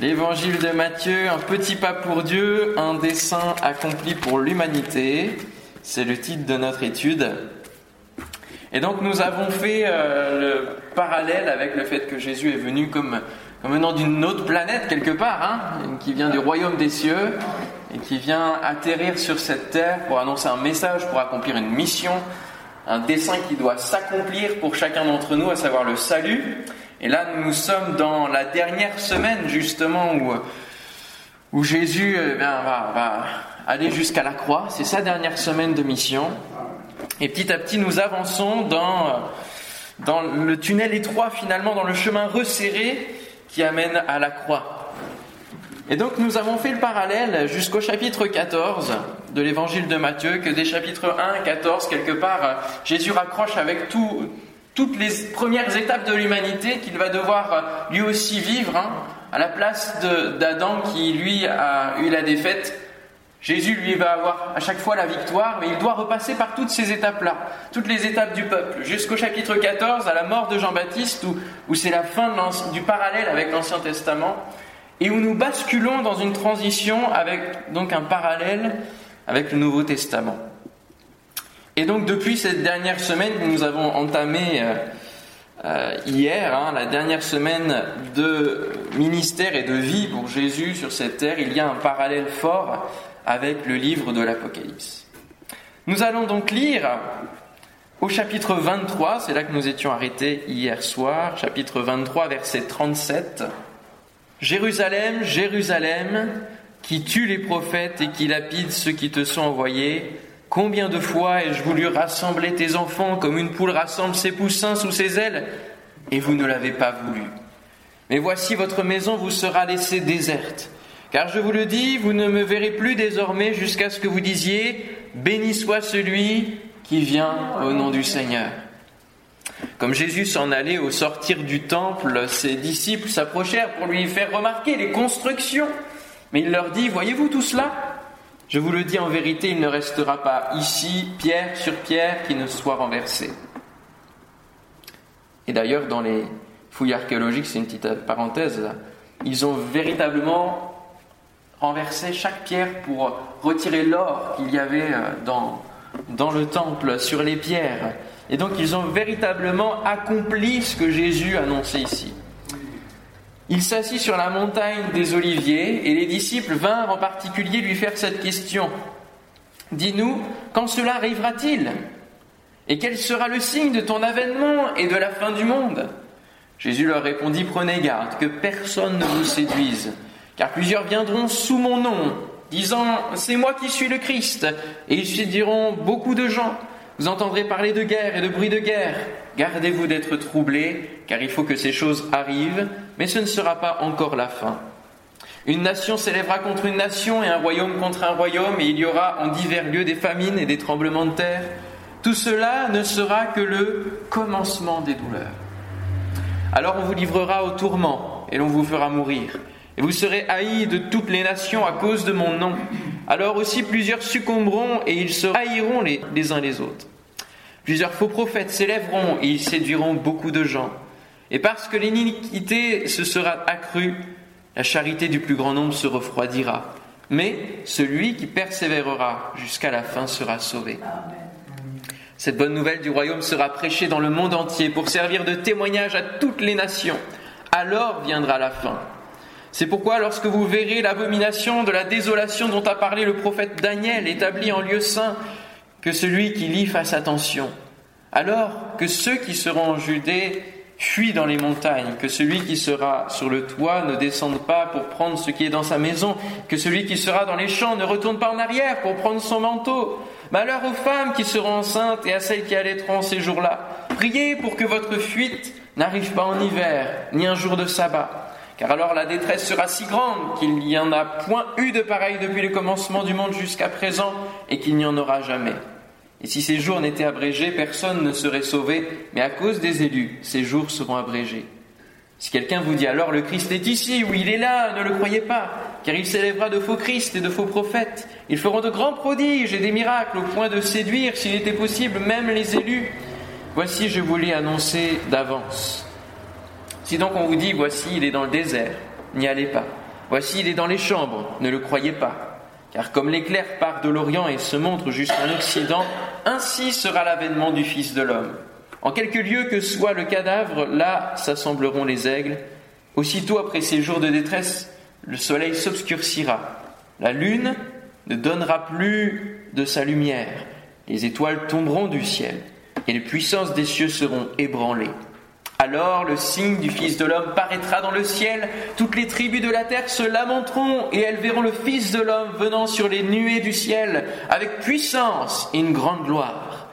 L'évangile de Matthieu, un petit pas pour Dieu, un dessein accompli pour l'humanité. C'est le titre de notre étude. Et donc nous avons fait euh, le parallèle avec le fait que Jésus est venu comme, venant d'une autre planète quelque part, hein, qui vient du royaume des cieux et qui vient atterrir sur cette terre pour annoncer un message, pour accomplir une mission, un dessein qui doit s'accomplir pour chacun d'entre nous, à savoir le salut. Et là, nous sommes dans la dernière semaine, justement, où, Jésus eh va, va, aller jusqu'à la croix. C'est sa dernière semaine de mission. Et petit à petit, nous avançons dans, dans le tunnel étroit, finalement, dans le chemin resserré qui amène à la croix. Et donc, nous avons fait le parallèle jusqu'au chapitre 14 de l'évangile de Matthieu, que des chapitres 1 à 14, quelque part, Jésus raccroche avec tout toutes les premières étapes de l'humanité qu'il va devoir euh, lui aussi vivre, hein, à la place d'Adam qui lui a eu la défaite. Jésus lui va avoir à chaque fois la victoire, mais il doit repasser par toutes ces étapes-là, toutes les étapes du peuple, jusqu'au chapitre 14, à la mort de Jean-Baptiste, où, où c'est la fin du parallèle avec l'Ancien Testament, et où nous basculons dans une transition avec donc un parallèle avec le Nouveau Testament. Et donc depuis cette dernière semaine que nous avons entamée euh, euh, hier, hein, la dernière semaine de ministère et de vie pour Jésus sur cette terre, il y a un parallèle fort avec le livre de l'Apocalypse. Nous allons donc lire au chapitre 23, c'est là que nous étions arrêtés hier soir, chapitre 23, verset 37. Jérusalem, Jérusalem, qui tue les prophètes et qui lapide ceux qui te sont envoyés, Combien de fois ai-je voulu rassembler tes enfants comme une poule rassemble ses poussins sous ses ailes, et vous ne l'avez pas voulu. Mais voici votre maison vous sera laissée déserte. Car je vous le dis, vous ne me verrez plus désormais jusqu'à ce que vous disiez, Béni soit celui qui vient au nom du Seigneur. Comme Jésus s'en allait au sortir du temple, ses disciples s'approchèrent pour lui faire remarquer les constructions. Mais il leur dit, voyez-vous tout cela? Je vous le dis en vérité, il ne restera pas ici pierre sur pierre qui ne soit renversée. Et d'ailleurs, dans les fouilles archéologiques, c'est une petite parenthèse, ils ont véritablement renversé chaque pierre pour retirer l'or qu'il y avait euh, dans, dans le temple, sur les pierres. Et donc ils ont véritablement accompli ce que Jésus annonçait ici. Il s'assit sur la montagne des Oliviers et les disciples vinrent en particulier lui faire cette question. Dis-nous, quand cela arrivera-t-il? Et quel sera le signe de ton avènement et de la fin du monde? Jésus leur répondit, prenez garde que personne ne vous séduise, car plusieurs viendront sous mon nom, disant, c'est moi qui suis le Christ, et ils séduiront beaucoup de gens. Vous entendrez parler de guerre et de bruit de guerre. Gardez-vous d'être troublés, car il faut que ces choses arrivent, mais ce ne sera pas encore la fin. Une nation s'élèvera contre une nation et un royaume contre un royaume, et il y aura en divers lieux des famines et des tremblements de terre. Tout cela ne sera que le commencement des douleurs. Alors on vous livrera au tourment, et l'on vous fera mourir. Et vous serez haïs de toutes les nations à cause de mon nom. Alors aussi plusieurs succomberont, et ils se haïront les uns les autres. Plusieurs faux prophètes s'élèveront et ils séduiront beaucoup de gens. Et parce que l'iniquité se sera accrue, la charité du plus grand nombre se refroidira. Mais celui qui persévérera jusqu'à la fin sera sauvé. Cette bonne nouvelle du royaume sera prêchée dans le monde entier pour servir de témoignage à toutes les nations. Alors viendra la fin. C'est pourquoi lorsque vous verrez l'abomination de la désolation dont a parlé le prophète Daniel établi en lieu saint, que celui qui lit fasse attention, alors que ceux qui seront en Judée fuient dans les montagnes, que celui qui sera sur le toit ne descende pas pour prendre ce qui est dans sa maison, que celui qui sera dans les champs ne retourne pas en arrière pour prendre son manteau. Malheur aux femmes qui seront enceintes et à celles qui allaiteront ces jours-là. Priez pour que votre fuite n'arrive pas en hiver, ni un jour de sabbat car alors la détresse sera si grande qu'il n'y en a point eu de pareil depuis le commencement du monde jusqu'à présent, et qu'il n'y en aura jamais. Et si ces jours n'étaient abrégés, personne ne serait sauvé, mais à cause des élus, ces jours seront abrégés. Si quelqu'un vous dit alors le Christ est ici, ou il est là, ne le croyez pas, car il s'élèvera de faux Christ et de faux prophètes. Ils feront de grands prodiges et des miracles au point de séduire, s'il était possible, même les élus. Voici, je vous l'ai annoncé d'avance. Si donc on vous dit, voici, il est dans le désert, n'y allez pas. Voici, il est dans les chambres, ne le croyez pas. Car comme l'éclair part de l'Orient et se montre jusqu'en Occident, ainsi sera l'avènement du Fils de l'homme. En quelque lieu que soit le cadavre, là s'assembleront les aigles. Aussitôt après ces jours de détresse, le soleil s'obscurcira. La lune ne donnera plus de sa lumière. Les étoiles tomberont du ciel et les puissances des cieux seront ébranlées. Alors le signe du Fils de l'homme paraîtra dans le ciel, toutes les tribus de la terre se lamenteront et elles verront le Fils de l'homme venant sur les nuées du ciel avec puissance et une grande gloire.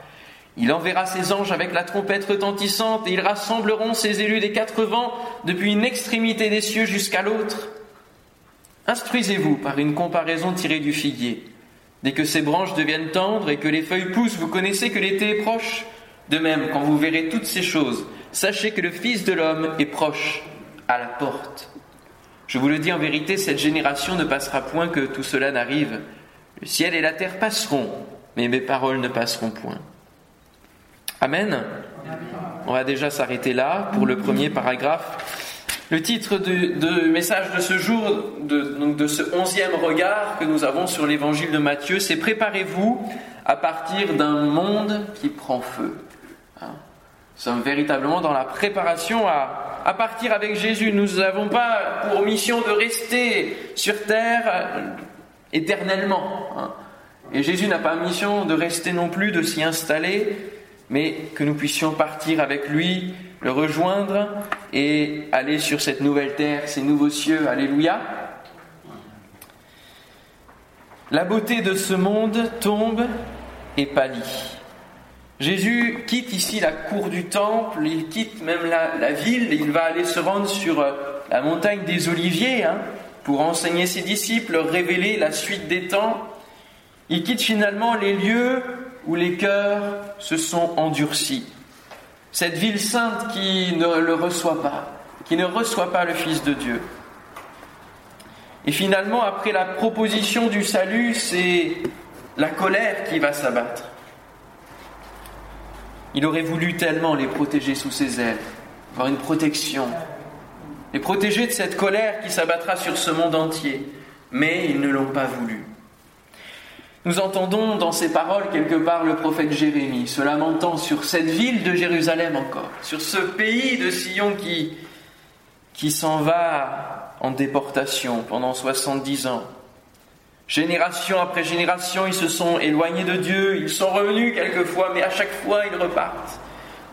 Il enverra ses anges avec la trompette retentissante et ils rassembleront ses élus des quatre vents depuis une extrémité des cieux jusqu'à l'autre. Instruisez-vous par une comparaison tirée du figuier. Dès que ses branches deviennent tendres et que les feuilles poussent, vous connaissez que l'été est proche. De même, quand vous verrez toutes ces choses, sachez que le Fils de l'homme est proche, à la porte. Je vous le dis en vérité, cette génération ne passera point que tout cela n'arrive. Le ciel et la terre passeront, mais mes paroles ne passeront point. Amen. On va déjà s'arrêter là pour le premier paragraphe. Le titre de, message de ce jour, de ce onzième regard que nous avons sur l'évangile de Matthieu, c'est Préparez-vous à partir d'un monde qui prend feu. Hein. Nous sommes véritablement dans la préparation à, partir avec Jésus. Nous n'avons pas pour mission de rester sur terre éternellement. Hein. Et Jésus n'a pas mission de rester non plus, de s'y installer, mais que nous puissions partir avec lui le rejoindre et aller sur cette nouvelle terre, ces nouveaux cieux. Alléluia. La beauté de ce monde tombe et pâlit. Jésus quitte ici la cour du temple, il quitte même la, ville, il va aller se rendre sur euh, la montagne des Oliviers hein, pour enseigner ses disciples, révéler la suite des temps. Il quitte finalement les lieux où les cœurs se sont endurcis cette ville sainte qui ne le reçoit pas, qui ne reçoit pas le Fils de Dieu. Et finalement, après la proposition du salut, c'est la colère qui va s'abattre. Il aurait voulu tellement les protéger sous ses ailes, avoir une protection, les protéger de cette colère qui s'abattra sur ce monde entier, mais ils ne l'ont pas voulu. Nous entendons dans ces paroles quelque part le prophète Jérémie se lamentant sur cette ville de Jérusalem encore, sur ce pays de Sion qui, qui s'en va en déportation pendant 70 ans. Génération après génération, ils se sont éloignés de Dieu, ils sont revenus quelquefois, mais à chaque fois ils repartent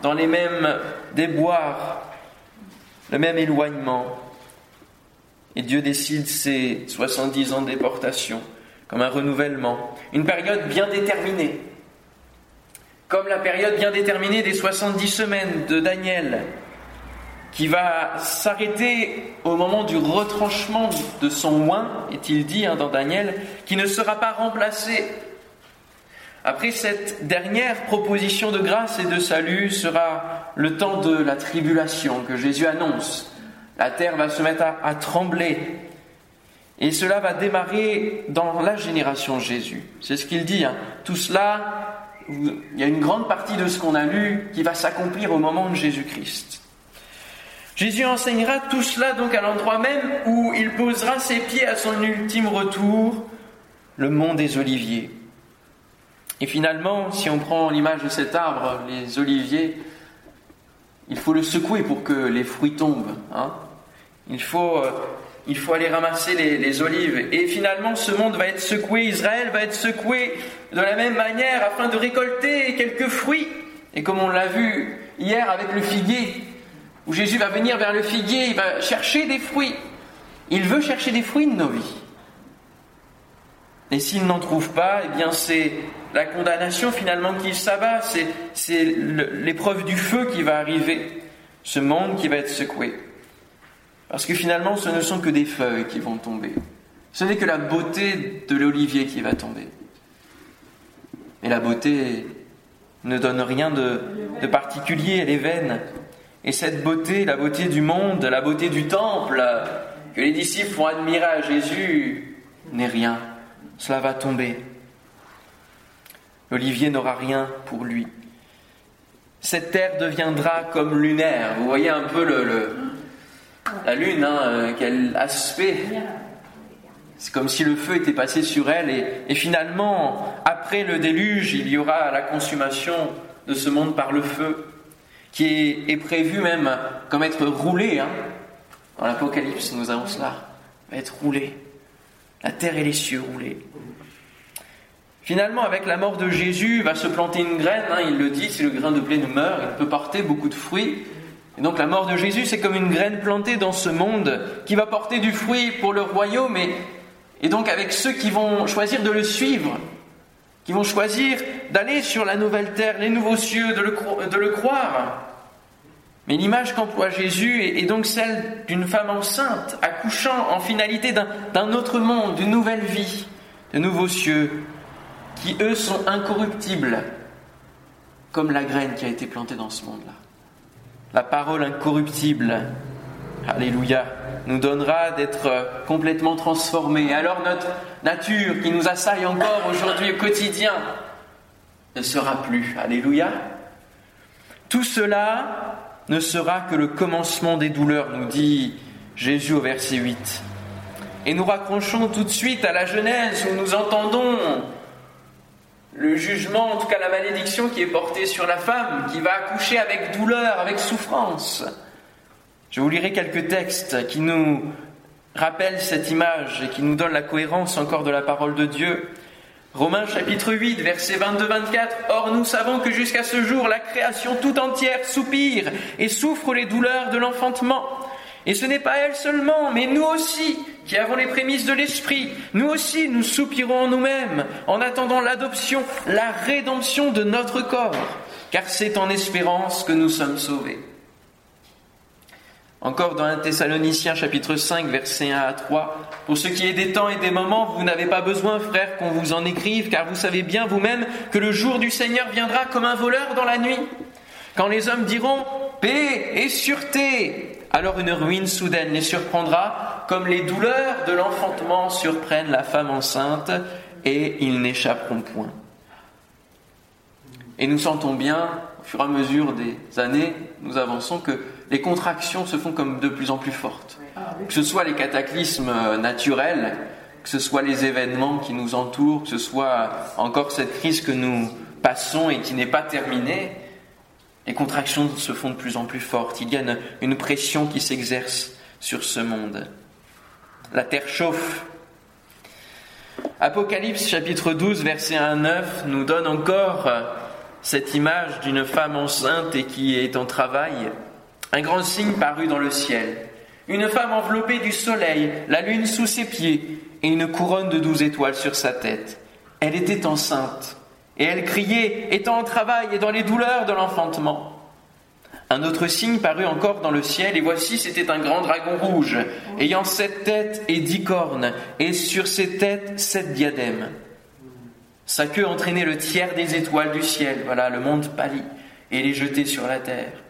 dans les mêmes déboires, le même éloignement. Et Dieu décide ces 70 ans de déportation comme un renouvellement, une période bien déterminée, comme la période bien déterminée des 70 semaines de Daniel, qui va s'arrêter au moment du retranchement de son oin, est-il dit hein, dans Daniel, qui ne sera pas remplacé. Après cette dernière proposition de grâce et de salut sera le temps de la tribulation que Jésus annonce. La terre va se mettre à trembler, et cela va démarrer dans la génération Jésus. C'est ce qu'il dit. Hein. Tout cela, il y a une grande partie de ce qu'on a lu qui va s'accomplir au moment de Jésus-Christ. Jésus enseignera tout cela donc à l'endroit même où il posera ses pieds à son ultime retour, le mont des Oliviers. Et finalement, si on prend l'image de cet arbre, les oliviers, il faut le secouer pour que les fruits tombent. Hein. Il faut euh, il faut aller ramasser les, olives. Et finalement, ce monde va être secoué, Israël va être secoué de la même manière afin de récolter quelques fruits. Et comme on l'a vu hier avec le figuier, où Jésus va venir vers le figuier, il va chercher des fruits. Il veut chercher des fruits de nos vies. Et s'il n'en trouve pas, eh bien c'est la condamnation finalement qu'il s'abat, c'est l'épreuve du feu qui va arriver, ce monde qui va être secoué. Parce que finalement, ce ne sont que des feuilles qui vont tomber. Ce n'est que la beauté de l'olivier qui va tomber. Et la beauté ne donne rien de, particulier, elle est vaine. Et cette beauté, la beauté du monde, la beauté du temple, que les disciples font admirer à Jésus, n'est rien. Cela va tomber. L'olivier n'aura rien pour lui. Cette terre deviendra comme lunaire. Vous voyez un peu le, la lune, hein, euh, quel aspect C'est comme si le feu était passé sur elle et, finalement, après le déluge, il y aura la consommation de ce monde par le feu, qui est, prévu même comme être roulé. Hein. Dans l'Apocalypse, nous avons cela, va être roulé. La terre et les cieux roulés. Finalement, avec la mort de Jésus, va se planter une graine. Hein, il le dit, si le grain de blé ne meurt, il peut porter beaucoup de fruits. Et donc la mort de Jésus, c'est comme une graine plantée dans ce monde qui va porter du fruit pour le royaume et, et donc avec ceux qui vont choisir de le suivre, qui vont choisir d'aller sur la nouvelle terre, les nouveaux cieux, de le, croire. Mais l'image qu'emploie Jésus est donc celle d'une femme enceinte, accouchant en finalité d'un autre monde, d'une nouvelle vie, de nouveaux cieux, qui eux sont incorruptibles, comme la graine qui a été plantée dans ce monde-là. La parole incorruptible, Alléluia, nous donnera d'être complètement transformés. Alors notre nature qui nous assaille encore aujourd'hui au quotidien ne sera plus. Alléluia. Tout cela ne sera que le commencement des douleurs, nous dit Jésus au verset 8. Et nous raccrochons tout de suite à la Genèse où nous entendons le jugement, en tout cas la malédiction qui est portée sur la femme, qui va accoucher avec douleur, avec souffrance. Je vous lirai quelques textes qui nous rappellent cette image et qui nous donnent la cohérence encore de la parole de Dieu. Romains chapitre 8, versets 22-24. Or nous savons que jusqu'à ce jour, la création tout entière soupire et souffre les douleurs de l'enfantement. Et ce n'est pas elle seulement, mais nous aussi, qui avons les prémices de l'Esprit, nous aussi nous soupirons en nous-mêmes en attendant l'adoption, la rédemption de notre corps, car c'est en espérance que nous sommes sauvés. Encore dans 1 Thessaloniciens chapitre 5 versets 1 à 3, Pour ce qui est des temps et des moments, vous n'avez pas besoin, frères, qu'on vous en écrive, car vous savez bien vous-même que le jour du Seigneur viendra comme un voleur dans la nuit. Quand les hommes diront paix et sûreté, alors une ruine soudaine les surprendra, comme les douleurs de l'enfantement surprennent la femme enceinte, et ils n'échapperont point. Et nous sentons bien, au fur et à mesure des années, nous avançons, que les contractions se font comme de plus en plus fortes. Que ce soit les cataclysmes naturels, que ce soit les événements qui nous entourent, que ce soit encore cette crise que nous passons et qui n'est pas terminée, les contractions se font de plus en plus fortes. Il y a une, pression qui s'exerce sur ce monde. La terre chauffe. Apocalypse chapitre 12 verset 1 à 9 nous donne encore cette image d'une femme enceinte et qui est en travail. Un grand signe parut dans le ciel. Une femme enveloppée du soleil, la lune sous ses pieds et une couronne de douze étoiles sur sa tête. Elle était enceinte et elle criait, étant en travail et dans les douleurs de l'enfantement. Un autre signe parut encore dans le ciel, et voici c'était un grand dragon rouge, ayant sept têtes et dix cornes, et sur ses têtes sept diadèmes. Sa queue entraînait le tiers des étoiles du ciel, voilà, le monde pâlit, et les jetait sur la terre.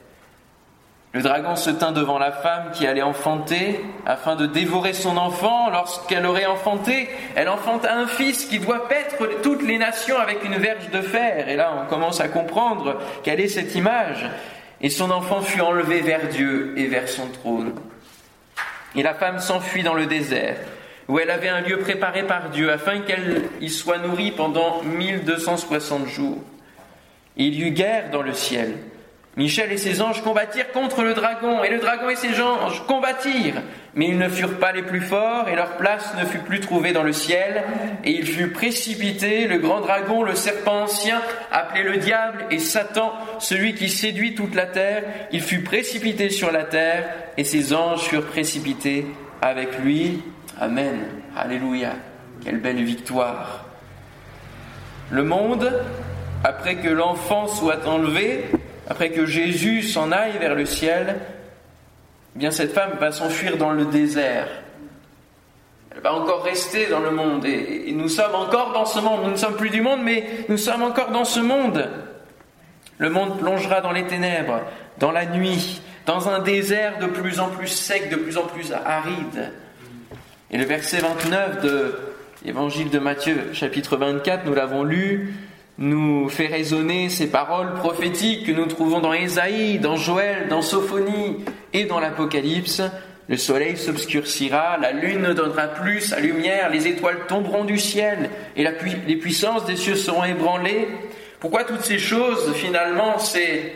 Le dragon se tint devant la femme qui allait enfanter afin de dévorer son enfant. Lorsqu'elle aurait enfanté, elle enfanta un fils qui doit paître toutes les nations avec une verge de fer. Et là, on commence à comprendre quelle est cette image. Et son enfant fut enlevé vers Dieu et vers son trône. Et la femme s'enfuit dans le désert, où elle avait un lieu préparé par Dieu afin qu'elle y soit nourrie pendant 1260 jours. Il y eut guerre dans le ciel. Michel et ses anges combattirent contre le dragon, et le dragon et ses anges combattirent, mais ils ne furent pas les plus forts, et leur place ne fut plus trouvée dans le ciel, et il fut précipité, le grand dragon, le serpent ancien, appelé le diable et Satan, celui qui séduit toute la terre, il fut précipité sur la terre, et ses anges furent précipités avec lui. Amen. Alléluia. Quelle belle victoire. Le monde, après que l'enfant soit enlevé, après que Jésus s'en aille vers le ciel, eh bien cette femme va s'enfuir dans le désert. Elle va encore rester dans le monde. Et, nous sommes encore dans ce monde. Nous ne sommes plus du monde, mais nous sommes encore dans ce monde. Le monde plongera dans les ténèbres, dans la nuit, dans un désert de plus en plus sec, de plus en plus aride. Et le verset 29 de l'Évangile de Matthieu, chapitre 24, nous l'avons lu, nous fait résonner ces paroles prophétiques que nous trouvons dans Ésaïe, dans Joël, dans Sophonie et dans l'Apocalypse. le soleil s'obscurcira, la lune ne donnera plus sa lumière, les étoiles tomberont du ciel et les puissances des cieux seront ébranlées. Pourquoi toutes ces choses, finalement, c'est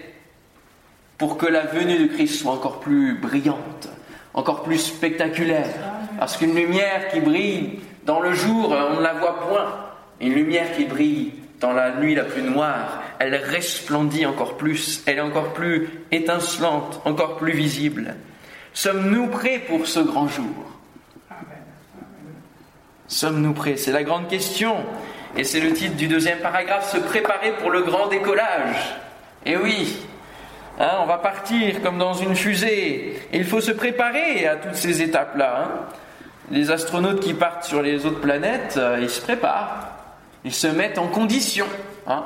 pour que la venue de Christ soit encore plus brillante, encore plus spectaculaire? Parce qu'une lumière qui brille dans le jour, on ne la voit point. Une lumière qui brille dans la nuit la plus noire, elle resplendit encore plus, elle est encore plus étincelante, encore plus visible. Sommes-nous prêts pour ce grand jour? Sommes-nous prêts? C'est la grande question. Et c'est le titre du deuxième paragraphe, se préparer pour le grand décollage. Et oui, hein, on va partir comme dans une fusée. Il faut se préparer à toutes ces étapes-là. Hein. Les astronautes qui partent sur les autres planètes, euh, ils se préparent. Ils se mettent en condition. Hein.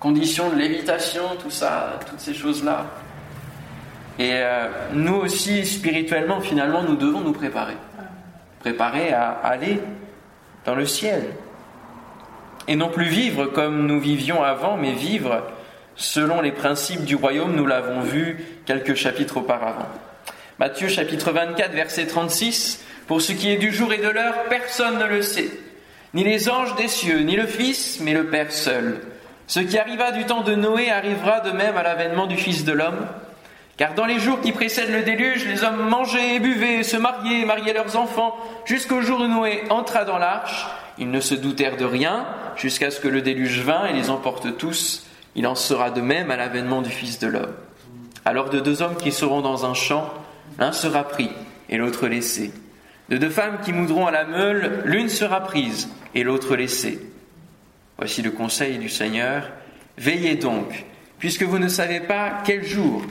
Condition de lévitation, tout ça, toutes ces choses-là. Et euh, nous aussi, spirituellement, finalement, nous devons nous préparer. Préparer à aller dans le ciel. Et non plus vivre comme nous vivions avant, mais vivre selon les principes du royaume, nous l'avons vu quelques chapitres auparavant. Matthieu chapitre 24, verset 36, Pour ce qui est du jour et de l'heure, personne ne le sait, ni les anges des cieux, ni le Fils, mais le Père seul. Ce qui arriva du temps de Noé arrivera de même à l'avènement du Fils de l'homme. Car dans les jours qui précèdent le déluge, les hommes mangeaient et buvaient, se mariaient mariaient leurs enfants, jusqu'au jour où Noé entra dans l'arche. Ils ne se doutèrent de rien, jusqu'à ce que le déluge vint et les emporte tous. Il en sera de même à l'avènement du Fils de l'homme. Alors de deux hommes qui seront dans un champ, l'un sera pris et l'autre laissé. De deux femmes qui moudront à la meule, l'une sera prise et l'autre laissée. Voici le conseil du Seigneur. Veillez donc, puisque vous ne savez pas quel jour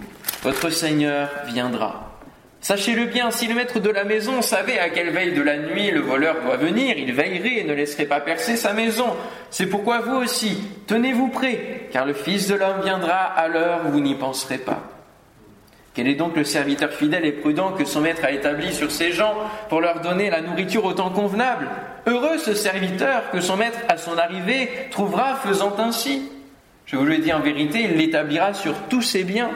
votre Seigneur viendra. Sachez-le bien, si le maître de la maison savait à quelle veille de la nuit le voleur doit venir, il veillerait et ne laisserait pas percer sa maison. C'est pourquoi vous aussi, tenez-vous prêts, car le Fils de l'homme viendra à l'heure où vous n'y penserez pas. Quel est donc le serviteur fidèle et prudent que son maître a établi sur ses gens pour leur donner la nourriture au temps convenable? Heureux ce serviteur que son maître, à son arrivée, trouvera faisant ainsi. Je vous le dis en vérité, il l'établira sur tous ses biens.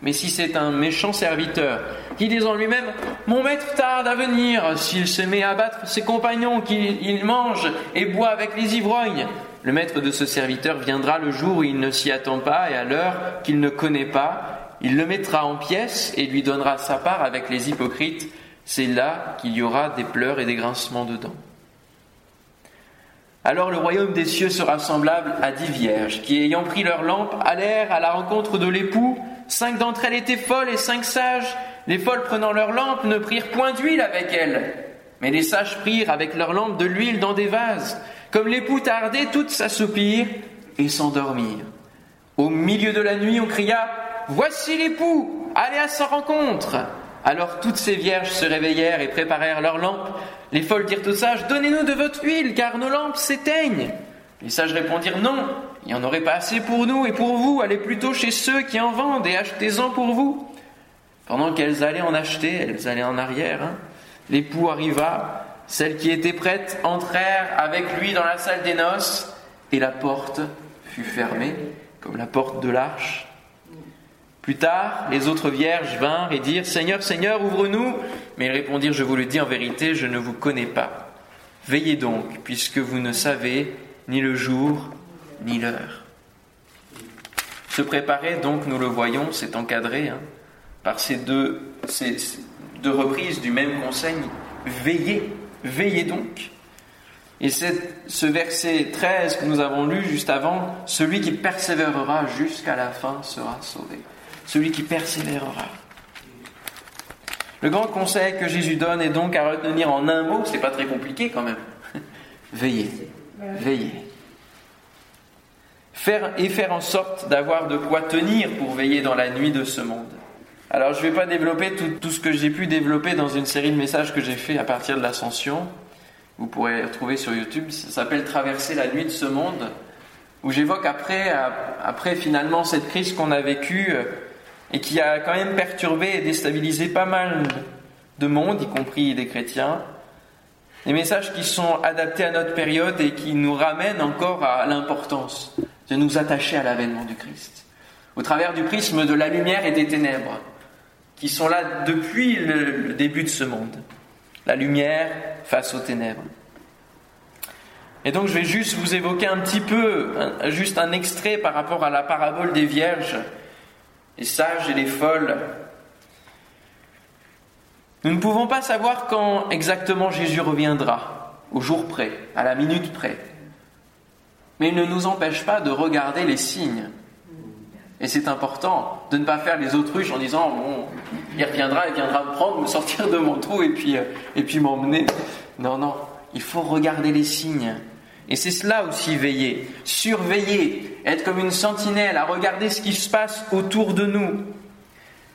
Mais si c'est un méchant serviteur qui dit en lui-même Mon maître tarde à venir, s'il se met à battre ses compagnons, qu'il mange et boit avec les ivrognes, le maître de ce serviteur viendra le jour où il ne s'y attend pas et à l'heure qu'il ne connaît pas, il le mettra en pièces et lui donnera sa part avec les hypocrites. C'est là qu'il y aura des pleurs et des grincements de dents. Alors le royaume des cieux sera semblable à dix vierges qui, ayant pris leur lampe, allèrent à la rencontre de l'époux Cinq d'entre elles étaient folles et cinq sages. Les folles prenant leur lampe ne prirent point d'huile avec elles. Mais les sages prirent avec leur lampe de l'huile dans des vases. Comme l'époux tardait, toutes s'assoupirent et s'endormirent. Au milieu de la nuit, on cria Voici l'époux, allez à sa rencontre. Alors toutes ces vierges se réveillèrent et préparèrent leurs lampes. Les folles dirent aux sages Donnez-nous de votre huile, car nos lampes s'éteignent. Les sages répondirent Non, il n'y en aurait pas assez pour nous et pour vous, allez plutôt chez ceux qui en vendent et achetez-en pour vous. Pendant qu'elles allaient en acheter, elles allaient en arrière, hein. l'époux arriva, celles qui étaient prêtes entrèrent avec lui dans la salle des noces, et la porte fut fermée, comme la porte de l'arche. Plus tard, les autres vierges vinrent et dirent Seigneur, Seigneur, ouvre-nous. Mais ils répondirent Je vous le dis en vérité, je ne vous connais pas. Veillez donc, puisque vous ne savez ni le jour ni l'heure. Se préparer, donc, nous le voyons, c'est encadré hein, par ces deux, ces deux reprises du même conseil. Veillez, veillez donc. Et c'est ce verset 13 que nous avons lu juste avant, celui qui persévérera jusqu'à la fin sera sauvé. Celui qui persévérera. Le grand conseil que Jésus donne est donc à retenir en un mot, c'est pas très compliqué quand même. Veillez, veillez faire, et faire en sorte d'avoir de quoi tenir pour veiller dans la nuit de ce monde. Alors je ne vais pas développer tout, ce que j'ai pu développer dans une série de messages que j'ai fait à partir de l'ascension. Vous pourrez retrouver sur YouTube. Ça s'appelle Traverser la nuit de ce monde, où j'évoque après, après finalement cette crise qu'on a vécue euh, et qui a quand même perturbé et déstabilisé pas mal de monde, y compris des chrétiens. Des messages qui sont adaptés à notre période et qui nous ramènent encore à l'importance de nous attacher à l'avènement du Christ, au travers du prisme de la lumière et des ténèbres. qui sont là depuis le, début de ce monde. La lumière face aux ténèbres. Et donc je vais juste vous évoquer un petit peu, juste un extrait par rapport à la parabole des vierges, les sages et les folles. Nous ne pouvons pas savoir quand exactement Jésus reviendra, au jour près, à la minute près. Mais il ne nous empêche pas de regarder les signes. Et c'est important de ne pas faire les autruches en disant bon, il reviendra, il viendra me prendre, me sortir de mon trou et puis, euh, et puis m'emmener. Non, non, il faut regarder les signes. Et c'est cela aussi veiller, surveiller, être comme une sentinelle, à regarder ce qui se passe autour de nous.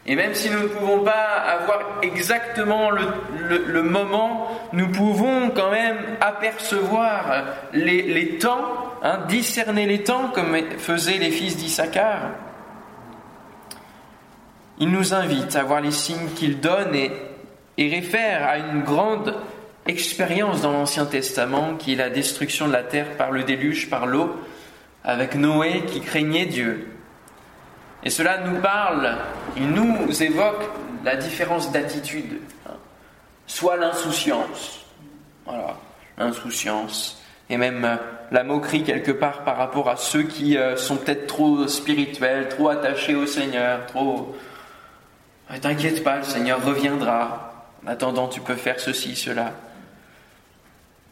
Et même si nous ne pouvons pas avoir exactement le, moment, nous pouvons quand même apercevoir les, temps, hein, discerner les temps comme faisaient les fils d'Issachar. Il nous invite à voir les signes qu'il donne et réfère à une grande expérience dans l'Ancien Testament qui est la destruction de la terre par le déluge, par l'eau, avec Noé qui craignait Dieu. Et cela nous parle, il nous évoque la différence d'attitude, soit l'insouciance, voilà, l'insouciance, et même la moquerie quelque part par rapport à ceux qui euh, sont peut-être trop spirituels, trop attachés au Seigneur, trop T'inquiète pas, le Seigneur reviendra. En attendant, tu peux faire ceci, cela.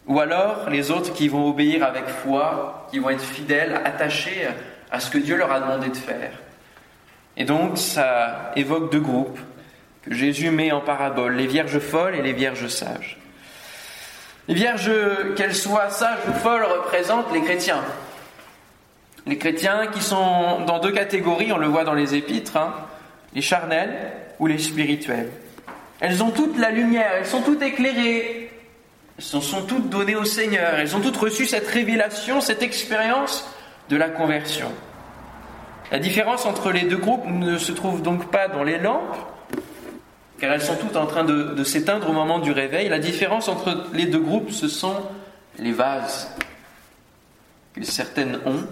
Ou alors les autres qui vont obéir avec foi, qui vont être fidèles, attachés à ce que Dieu leur a demandé de faire. Et donc ça évoque deux groupes que Jésus met en parabole, les vierges folles et les vierges sages. Les vierges, qu'elles soient sages ou folles, représentent les chrétiens. Les chrétiens qui sont dans deux catégories, on le voit dans les épîtres, hein, les charnels ou les spirituels. Elles ont toute la lumière, elles sont toutes éclairées, elles sont toutes données au Seigneur, elles ont toutes reçu cette révélation, cette expérience de la conversion. La différence entre les deux groupes ne se trouve donc pas dans les lampes, car elles sont toutes en train de, de s'éteindre au moment du réveil. La différence entre les deux groupes, ce sont les vases que certaines ont,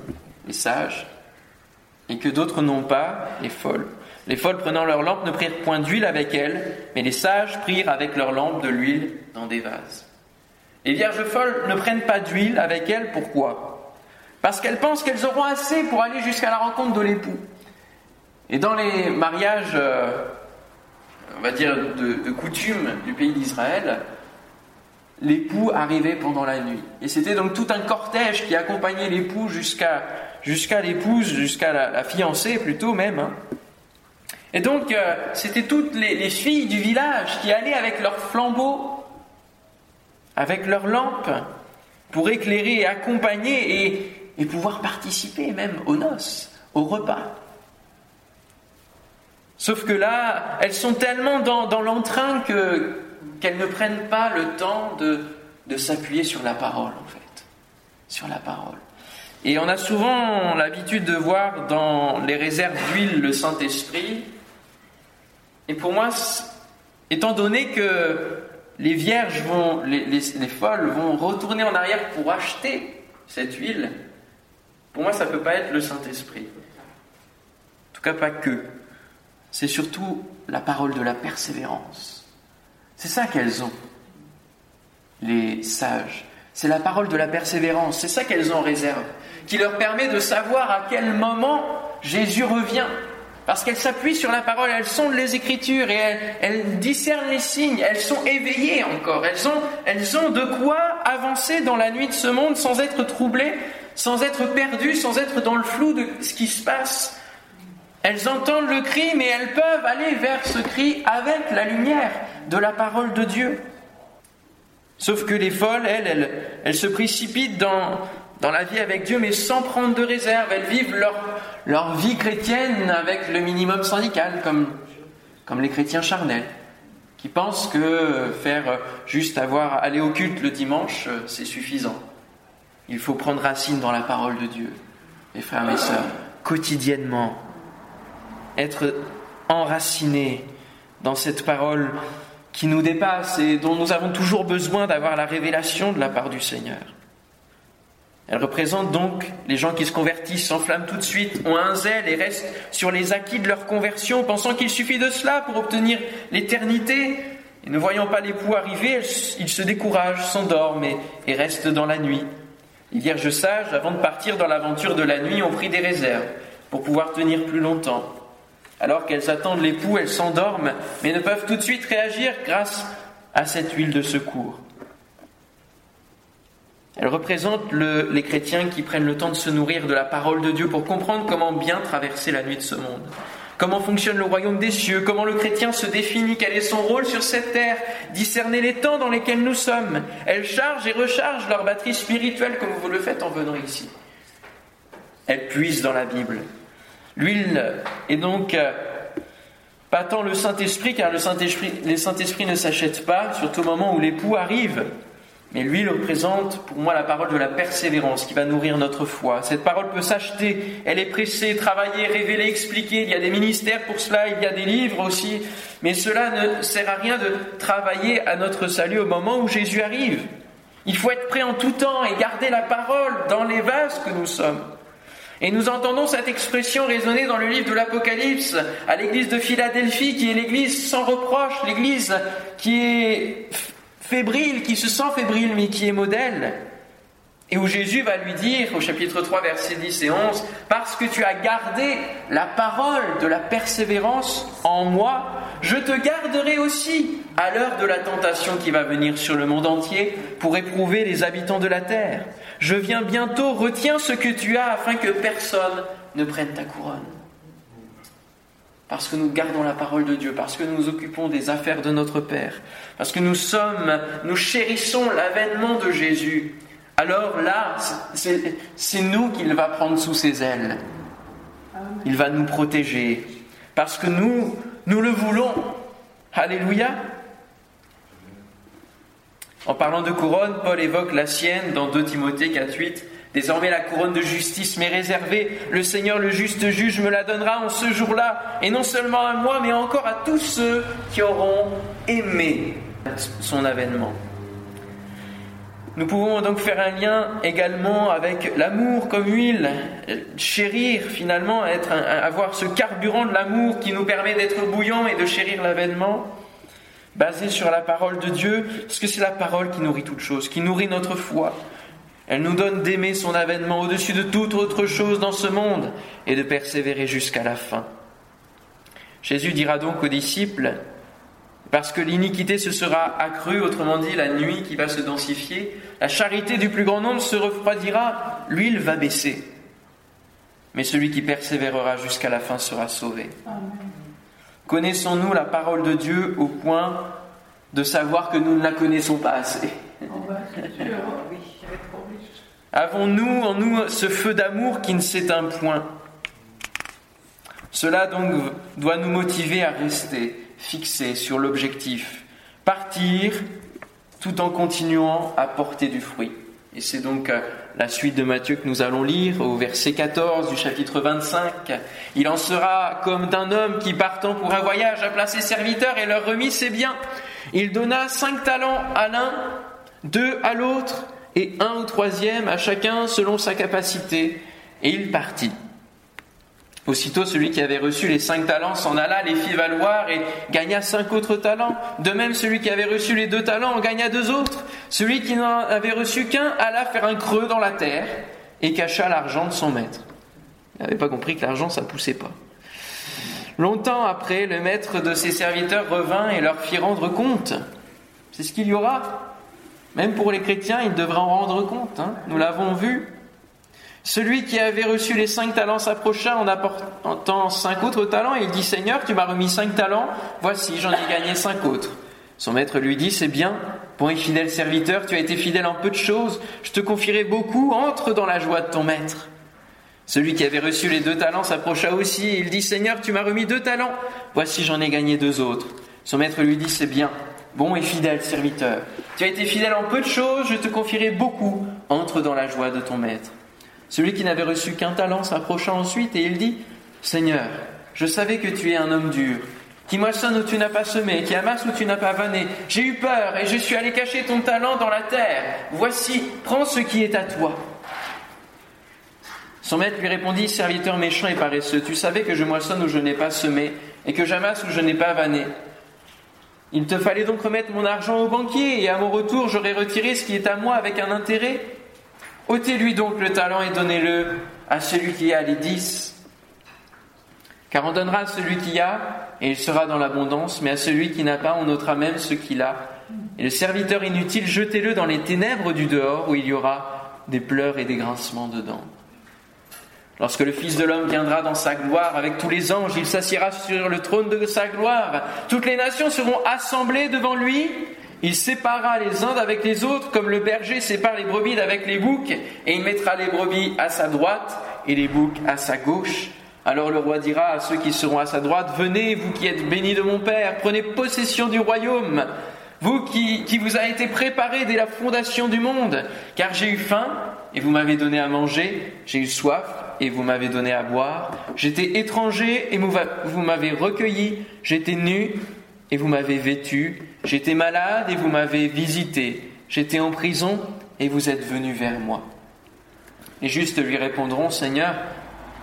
les sages, et que d'autres n'ont pas, les folles. Les folles prenant leurs lampes ne prirent point d'huile avec elles, mais les sages prirent avec leurs lampes de l'huile dans des vases. Les vierges folles ne prennent pas d'huile avec elles, pourquoi? Parce qu'elles pensent qu'elles auront assez pour aller jusqu'à la rencontre de l'époux. Et dans les mariages, euh, on va dire, de, coutume du pays d'Israël, l'époux arrivait pendant la nuit. Et c'était donc tout un cortège qui accompagnait l'époux jusqu'à l'épouse, jusqu'à la, fiancée plutôt même. Hein. Et donc, euh, c'était toutes les, filles du village qui allaient avec leurs flambeaux, avec leurs lampes, pour éclairer et accompagner et, pouvoir participer même aux noces, au repas. Sauf que là, elles sont tellement dans, dans l'entrain que, qu'elles ne prennent pas le temps de, de s'appuyer sur la parole, en fait. Sur la parole. Et on a souvent l'habitude de voir dans les réserves d'huile le Saint-Esprit, et pour moi, étant donné que les vierges vont, les, folles vont retourner en arrière pour acheter cette huile, pour moi, ça ne peut pas être le Saint-Esprit. En tout cas, pas que. C'est surtout la parole de la persévérance. C'est ça qu'elles ont, les sages. C'est la parole de la persévérance. C'est ça qu'elles ont en réserve, qui leur permet de savoir à quel moment Jésus revient. Parce qu'elles s'appuient sur la parole, elles sondent les Écritures et elles, discernent les signes, elles sont éveillées encore, elles ont, de quoi avancer dans la nuit de ce monde sans être troublées, sans être perdues, sans être dans le flou de ce qui se passe. Elles entendent le cri, mais elles peuvent aller vers ce cri avec la lumière de la parole de Dieu. Sauf que les folles, elles, elles se précipitent dans, dans la vie avec Dieu, mais sans prendre de réserve. Elles vivent leur, vie chrétienne avec le minimum syndical, comme, comme les chrétiens charnels, qui pensent que faire juste avoir aller au culte le dimanche, c'est suffisant. Il faut prendre racine dans la parole de Dieu. Mes frères, mes sœurs, quotidiennement, être enraciné dans cette parole qui nous dépasse et dont nous avons toujours besoin d'avoir la révélation de la part du Seigneur. Elle représente donc les gens qui se convertissent, s'enflamment tout de suite, ont un zèle et restent sur les acquis de leur conversion, pensant qu'il suffit de cela pour obtenir l'éternité. Et ne voyant pas l'époux arriver, ils se découragent, s'endorment et, et restent dans la nuit. Les vierges sages, avant de partir dans l'aventure de la nuit, ont pris des réserves pour pouvoir tenir plus longtemps. Alors qu'elles attendent l'époux, elles s'endorment, mais ne peuvent tout de suite réagir grâce à cette huile de secours. Elle représente les chrétiens qui prennent le temps de se nourrir de la parole de Dieu pour comprendre comment bien traverser la nuit de ce monde. Comment fonctionne le royaume des cieux, comment le chrétien se définit, quel est son rôle sur cette terre, discerner les temps dans lesquels nous sommes. Elles chargent et rechargent leur batterie spirituelle comme vous le faites en venant ici. Elles puisent dans la Bible. L'huile est donc euh, pas tant le Saint-Esprit, car le Saint-Esprit, Saint-Esprit ne s'achète pas, surtout au moment où l'époux arrive. Mais l'huile représente pour moi la parole de la persévérance qui va nourrir notre foi. Cette parole peut s'acheter, elle est pressée, travaillée, révélée, expliquée. Il y a des ministères pour cela, il y a des livres aussi. Mais cela ne sert à rien de travailler à notre salut au moment où Jésus arrive. Il faut être prêt en tout temps et garder la parole dans les vases que nous sommes. Et nous entendons cette expression résonner dans le livre de l'Apocalypse à l'église de Philadelphie, qui est l'église sans reproche, l'église qui est fébrile, qui se sent fébrile, mais qui est modèle. Et où Jésus va lui dire au chapitre 3, versets 10 et 11, Parce que tu as gardé la parole de la persévérance en moi, je te garderai aussi à l'heure de la tentation qui va venir sur le monde entier pour éprouver les habitants de la terre. Je viens bientôt, retiens ce que tu as afin que personne ne prenne ta couronne parce que nous gardons la parole de Dieu, parce que nous nous occupons des affaires de notre Père, parce que nous sommes, nous chérissons l'avènement de Jésus, alors là, c'est nous qu'il va prendre sous ses ailes. Il va nous protéger, parce que nous, nous le voulons. Alléluia. En parlant de couronne, Paul évoque la sienne dans 2 Timothée 4.8. Désormais la couronne de justice m'est réservée. Le Seigneur, le juste juge, me la donnera en ce jour-là. Et non seulement à moi, mais encore à tous ceux qui auront aimé son avènement. Nous pouvons donc faire un lien également avec l'amour comme huile, chérir finalement, être avoir ce carburant de l'amour qui nous permet d'être bouillant et de chérir l'avènement, basé sur la parole de Dieu, parce que c'est la parole qui nourrit toute chose, qui nourrit notre foi, elle nous donne d'aimer son avènement au-dessus de toute autre chose dans ce monde et de persévérer jusqu'à la fin. Jésus dira donc aux disciples, parce que l'iniquité se sera accrue, autrement dit la nuit qui va se densifier, la charité du plus grand nombre se refroidira, l'huile va baisser. Mais celui qui persévérera jusqu'à la fin sera sauvé. Connaissons-nous la parole de Dieu au point de savoir que nous ne la connaissons pas assez? Avons-nous en nous ce feu d'amour qui ne s'éteint point Cela donc doit nous motiver à rester fixés sur l'objectif, partir tout en continuant à porter du fruit. Et c'est donc euh, la suite de Matthieu que nous allons lire au verset 14 du chapitre 25. Il en sera comme d'un homme qui partant pour un voyage a placé serviteurs et leur remit ses biens. Il donna cinq talents à l'un, deux à l'autre et un au troisième à chacun selon sa capacité, et il partit. Aussitôt, celui qui avait reçu les cinq talents s'en alla, les fit valoir et gagna cinq autres talents. De même, celui qui avait reçu les deux talents en gagna deux autres. Celui qui n'en avait reçu qu'un alla faire un creux dans la terre et cacha l'argent de son maître. Il n'avait pas compris que l'argent, ça poussait pas. Longtemps après, le maître de ses serviteurs revint et leur fit rendre compte. C'est ce qu'il y aura même pour les chrétiens, ils devraient en rendre compte. Hein. Nous l'avons vu. Celui qui avait reçu les cinq talents s'approcha en apportant cinq autres talents et il dit Seigneur, tu m'as remis cinq talents, voici, j'en ai gagné cinq autres. Son maître lui dit C'est bien, bon et fidèle serviteur, tu as été fidèle en peu de choses, je te confierai beaucoup, entre dans la joie de ton maître. Celui qui avait reçu les deux talents s'approcha aussi et il dit Seigneur, tu m'as remis deux talents, voici, j'en ai gagné deux autres. Son maître lui dit C'est bien, bon et fidèle serviteur. Tu as été fidèle en peu de choses, je te confierai beaucoup. Entre dans la joie de ton maître. Celui qui n'avait reçu qu'un talent s'approcha ensuite et il dit Seigneur, je savais que tu es un homme dur, qui moissonne où tu n'as pas semé, qui amasse où tu n'as pas vanné. J'ai eu peur et je suis allé cacher ton talent dans la terre. Voici, prends ce qui est à toi. Son maître lui répondit, Serviteur méchant et paresseux, tu savais que je moissonne où je n'ai pas semé, et que j'amasse où je n'ai pas vanné. Il te fallait donc remettre mon argent au banquier, et à mon retour j'aurais retiré ce qui est à moi avec un intérêt. ôtez-lui donc le talent et donnez-le à celui qui a les dix. Car on donnera à celui qui a, et il sera dans l'abondance, mais à celui qui n'a pas, on ôtera même ce qu'il a. Et le serviteur inutile, jetez-le dans les ténèbres du dehors, où il y aura des pleurs et des grincements dedans. Lorsque le Fils de l'homme viendra dans sa gloire avec tous les anges, il s'assiera sur le trône de sa gloire. Toutes les nations seront assemblées devant lui. Il séparera les uns avec les autres, comme le berger sépare les brebis d'avec les boucs, et il mettra les brebis à sa droite et les boucs à sa gauche. Alors le roi dira à ceux qui seront à sa droite, Venez, vous qui êtes bénis de mon Père, prenez possession du royaume, vous qui, qui vous a été préparé dès la fondation du monde, car j'ai eu faim, et vous m'avez donné à manger, j'ai eu soif, et vous m'avez donné à boire. J'étais étranger et vous m'avez recueilli. J'étais nu et vous m'avez vêtu. J'étais malade et vous m'avez visité. J'étais en prison et vous êtes venu vers moi. Les justes lui répondront, Seigneur,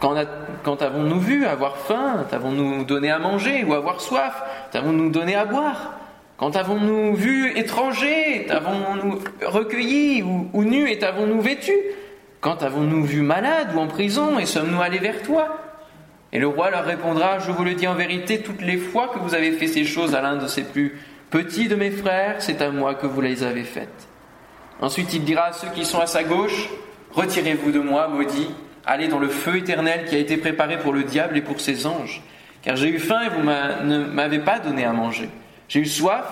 quand, avons-nous vu avoir faim? T'avons-nous donné à manger ou avoir soif? T'avons-nous donné à boire? Quand avons-nous vu étranger? T'avons-nous recueilli ou, ou nu et t'avons-nous vêtu? Quand avons-nous vu malade ou en prison et sommes-nous allés vers toi? Et le roi leur répondra, Je vous le dis en vérité, toutes les fois que vous avez fait ces choses à l'un de ces plus petits de mes frères, c'est à moi que vous les avez faites. Ensuite il dira à ceux qui sont à sa gauche, Retirez-vous de moi, maudits, allez dans le feu éternel qui a été préparé pour le diable et pour ses anges. Car j'ai eu faim et vous ne m'avez pas donné à manger. J'ai eu soif,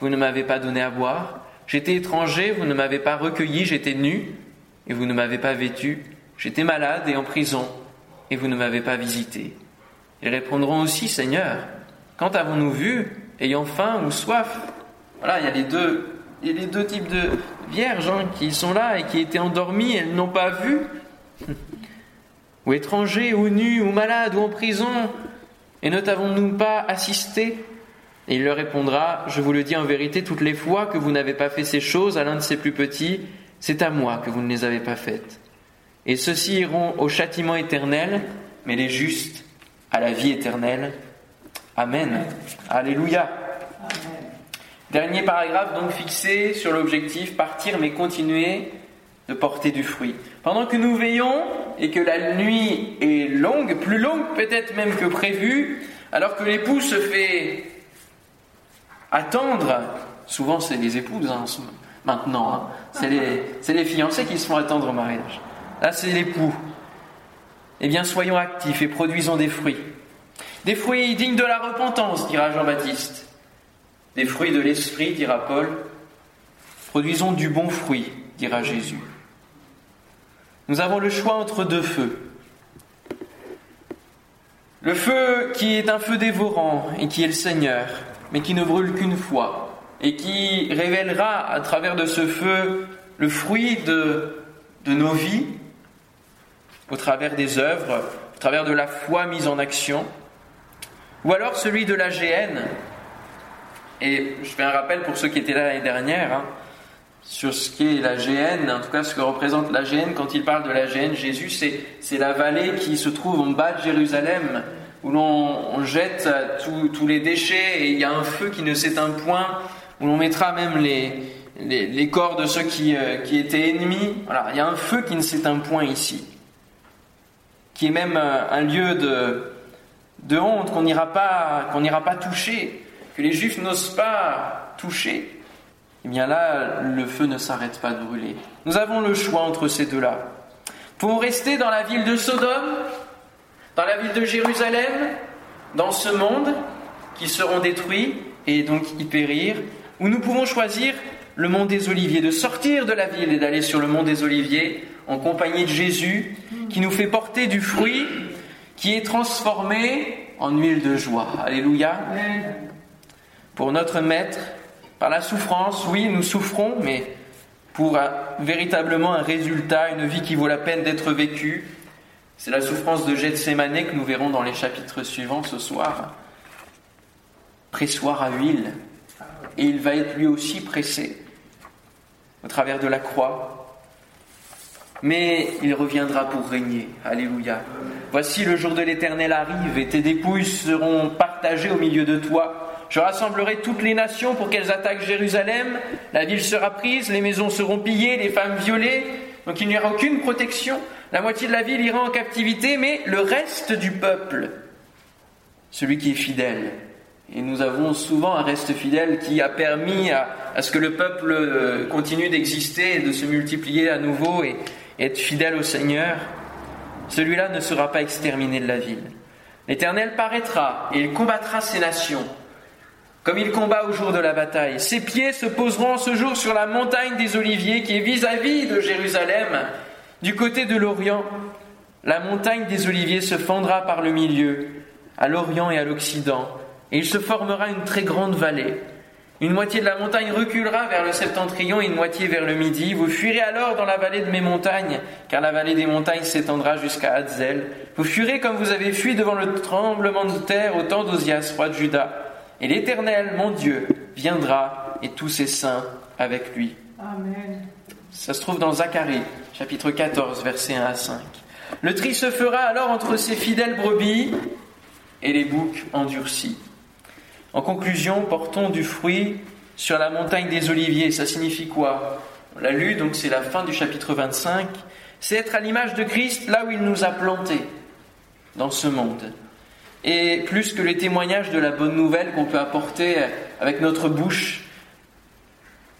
vous ne m'avez pas donné à boire. J'étais étranger, vous ne m'avez pas recueilli, j'étais nu, et vous ne m'avez pas vêtu, j'étais malade et en prison, et vous ne m'avez pas visité. Ils répondront aussi, Seigneur, quand avons-nous vu, ayant faim ou soif Voilà, il y a les deux, il y a les deux types de vierges hein, qui sont là et qui étaient endormies, elles n'ont pas vu. ou étrangers, ou nus, ou malades, ou en prison, et ne t'avons-nous pas assisté? Et il leur répondra, je vous le dis en vérité, toutes les fois que vous n'avez pas fait ces choses à l'un de ces plus petits, c'est à moi que vous ne les avez pas faites. Et ceux-ci iront au châtiment éternel, mais les justes à la vie éternelle. Amen. Alléluia. Dernier paragraphe donc fixé sur l'objectif partir mais continuer de porter du fruit. Pendant que nous veillons et que la nuit est longue, plus longue peut-être même que prévu, alors que l'époux se fait attendre, souvent c'est les épouses hein, maintenant. Hein. C'est les, fiancés qui se font attendre au mariage. Là, c'est l'époux. Eh bien, soyons actifs et produisons des fruits. Des fruits dignes de la repentance, dira Jean-Baptiste. Des fruits de l'esprit, dira Paul. Produisons du bon fruit, dira Jésus. Nous avons le choix entre deux feux. Le feu qui est un feu dévorant et qui est le Seigneur, mais qui ne brûle qu'une fois, et qui révélera à travers de ce feu le fruit de, de nos vies, au travers des œuvres, au travers de la foi mise en action, ou alors celui de la GN. Et je fais un rappel pour ceux qui étaient là l'année dernière, hein, sur ce qu'est la GN, en tout cas ce que représente la GN. Quand il parle de la GN, Jésus, c'est la vallée qui se trouve en bas de Jérusalem, où l'on jette tous les déchets et il y a un feu qui ne s'éteint point où l'on mettra même les, corps de ceux qui, euh, étaient ennemis. Il y a un feu qui ne s'éteint point ici, qui est même euh, un lieu de, honte qu'on n'ira pas, qu'on pas toucher, que les Juifs n'osent pas toucher. Eh bien là, le feu ne s'arrête pas de brûler. Nous avons le choix entre ces deux-là. Pour rester dans la ville de Sodome, dans la ville de Jérusalem, dans ce monde qui seront détruits et donc y périr, où nous pouvons choisir le mont des Oliviers, de sortir de la ville et d'aller sur le mont des Oliviers en compagnie de Jésus, qui nous fait porter du fruit qui est transformé en huile de joie. Alléluia. Pour notre Maître, par la souffrance, oui, nous souffrons, mais pour véritablement un résultat, une vie qui vaut la peine d'être vécue. C'est la souffrance de Gethsemane que nous verrons dans les chapitres suivants ce soir. Pressoir à huile, et il va être lui aussi pressé au travers de la croix. mais il reviendra pour régner. Alléluia. Voici le jour de l'Éternel arrive et tes dépouilles seront partagées au milieu de toi. Je rassemblerai toutes les nations pour qu'elles attaquent Jérusalem. La ville sera prise, les maisons seront pillées, les femmes violées. Donc il n'y aura aucune protection. La moitié de la ville ira en captivité, mais le reste du peuple, celui qui est fidèle, et nous avons souvent un reste fidèle qui a permis à, ce que le peuple euh, continue d'exister et de se multiplier à nouveau et, être fidèle au Seigneur. Celui-là ne sera pas exterminé de la ville. L'Éternel paraîtra et il combattra ces nations comme il combat au jour de la bataille. Ses pieds se poseront ce jour sur la montagne des Oliviers qui est vis-à-vis de Jérusalem, du côté de l'Orient. La montagne des Oliviers se fendra par le milieu, à l'Orient et à l'Occident, et il se formera une très grande vallée. Une moitié de la montagne reculera vers le septentrion et une moitié vers le midi. Vous fuirez alors dans la vallée de mes montagnes, car la vallée des montagnes s'étendra jusqu'à Hadzel. Vous fuirez comme vous avez fui devant le tremblement de terre au temps d'Ozias, roi de Juda. Et l'Éternel, mon Dieu, viendra et tous ses saints avec lui. Amen. Ça se trouve dans Zacharie, chapitre 14, versets 1 à 5. Le tri se fera alors entre ces fidèles brebis et les boucs endurcis. En conclusion, portons du fruit sur la montagne des oliviers. Ça signifie quoi? On l'a lu, donc c'est la fin du chapitre 25. C'est être à l'image de Christ là où il nous a plantés, dans ce monde. Et plus que les témoignages de la bonne nouvelle qu'on peut apporter avec notre bouche,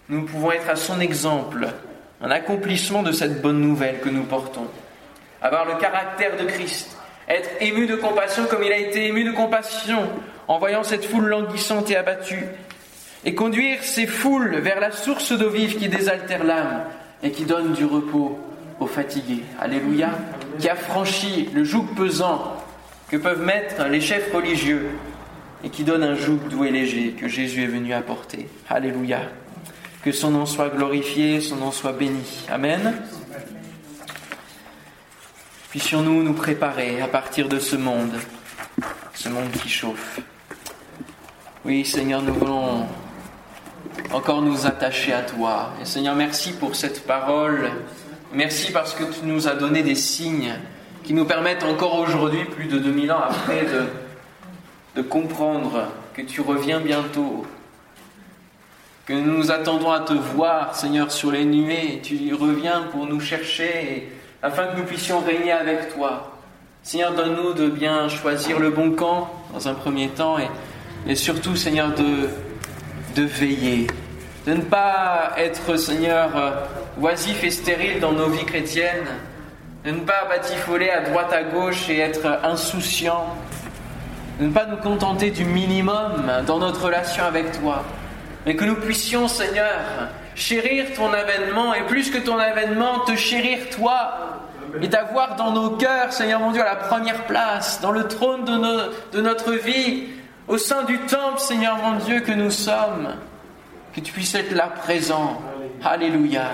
nous pouvons être à son exemple, un accomplissement de cette bonne nouvelle que nous portons. Avoir le caractère de Christ, être ému de compassion comme il a été ému de compassion en voyant cette foule languissante et abattue, et conduire ces foules vers la source d'eau vive qui désaltère l'âme et qui donne du repos aux fatigués. Alléluia, qui a franchi le joug pesant que peuvent mettre les chefs religieux et qui donne un joug doux et léger que Jésus est venu apporter. Alléluia. Que son nom soit glorifié, son nom soit béni. Amen. Puissions-nous nous préparer à partir de ce monde, ce monde qui chauffe. Oui, Seigneur, nous voulons encore nous attacher à toi. Et Seigneur, merci pour cette parole. Merci parce que tu nous as donné des signes qui nous permettent encore aujourd'hui, plus de 2000 ans après, de, comprendre que tu reviens bientôt, que nous nous attendons à te voir, Seigneur, sur les nuées. Tu reviens pour nous chercher afin que nous puissions régner avec toi. Seigneur, donne-nous de bien choisir le bon camp dans un premier temps et, et surtout, Seigneur, de, de veiller, de ne pas être, Seigneur, oisif et stérile dans nos vies chrétiennes, de ne pas batifoler à droite à gauche et être insouciant, de ne pas nous contenter du minimum dans notre relation avec toi, mais que nous puissions, Seigneur, chérir ton avènement et plus que ton avènement, te chérir toi. Et t'avoir dans nos cœurs, Seigneur mon Dieu, à la première place, dans le trône de notre vie, au sein du temple, Seigneur mon Dieu, que nous sommes, que tu puisses être là présent. Alléluia.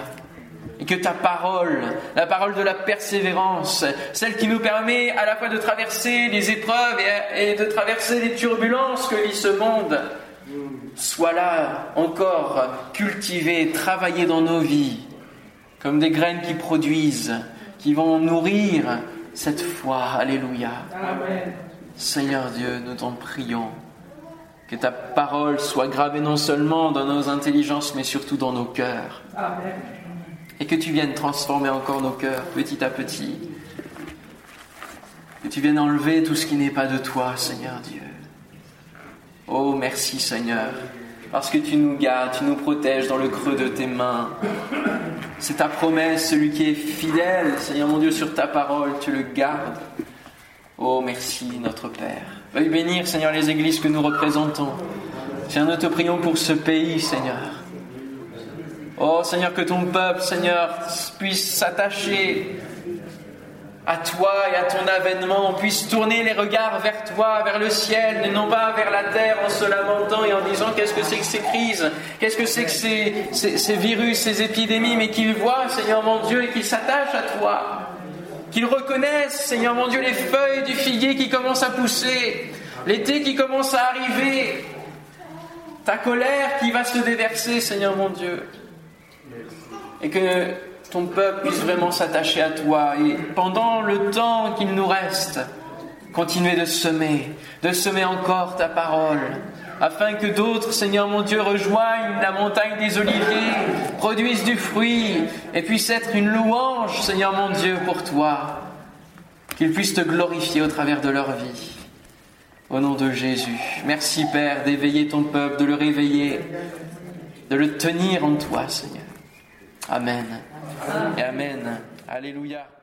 Et que ta parole, la parole de la persévérance, celle qui nous permet à la fois de traverser les épreuves et, de traverser les turbulences que vit ce monde, soit là encore cultivée, travaillée dans nos vies, comme des graines qui produisent, qui vont nourrir cette foi. Alléluia. Seigneur Dieu, nous t'en prions. Que ta parole soit gravée non seulement dans nos intelligences, mais surtout dans nos cœurs. Amen et que tu viennes transformer encore nos cœurs petit à petit. Que tu viennes enlever tout ce qui n'est pas de toi, Seigneur Dieu. Oh, merci Seigneur, parce que tu nous gardes, tu nous protèges dans le creux de tes mains. C'est ta promesse, celui qui est fidèle, Seigneur mon Dieu, sur ta parole, tu le gardes. Oh, merci notre Père. Veuille bénir, Seigneur, les églises que nous représentons. Seigneur, nous te prions pour ce pays, Seigneur. Oh Seigneur, que ton peuple, Seigneur, puisse s'attacher à toi et à ton avènement, puisse tourner les regards vers toi, vers le ciel, non pas vers la terre en se lamentant et en disant qu'est-ce que c'est que ces crises, qu'est-ce que c'est que ces, ces, virus, ces épidémies, mais qu'ils voient, Seigneur mon Dieu, et qu'ils s'attachent à toi. Qu'ils reconnaissent, Seigneur mon Dieu, les feuilles du figuier qui commencent à pousser, l'été qui commence à arriver, ta colère qui va se déverser, Seigneur mon Dieu. et que ton peuple puisse vraiment s'attacher à toi et pendant le temps qu'il nous reste, continuer de semer, de semer encore ta parole, afin que d'autres, Seigneur mon Dieu, rejoignent la montagne des oliviers, produisent du fruit et puissent être une louange, Seigneur mon Dieu, pour toi, qu'ils puissent te glorifier au travers de leur vie. Au nom de Jésus. Merci Père d'éveiller ton peuple, de le réveiller, de le tenir en toi, Seigneur. Amen. Amen. Alléluia.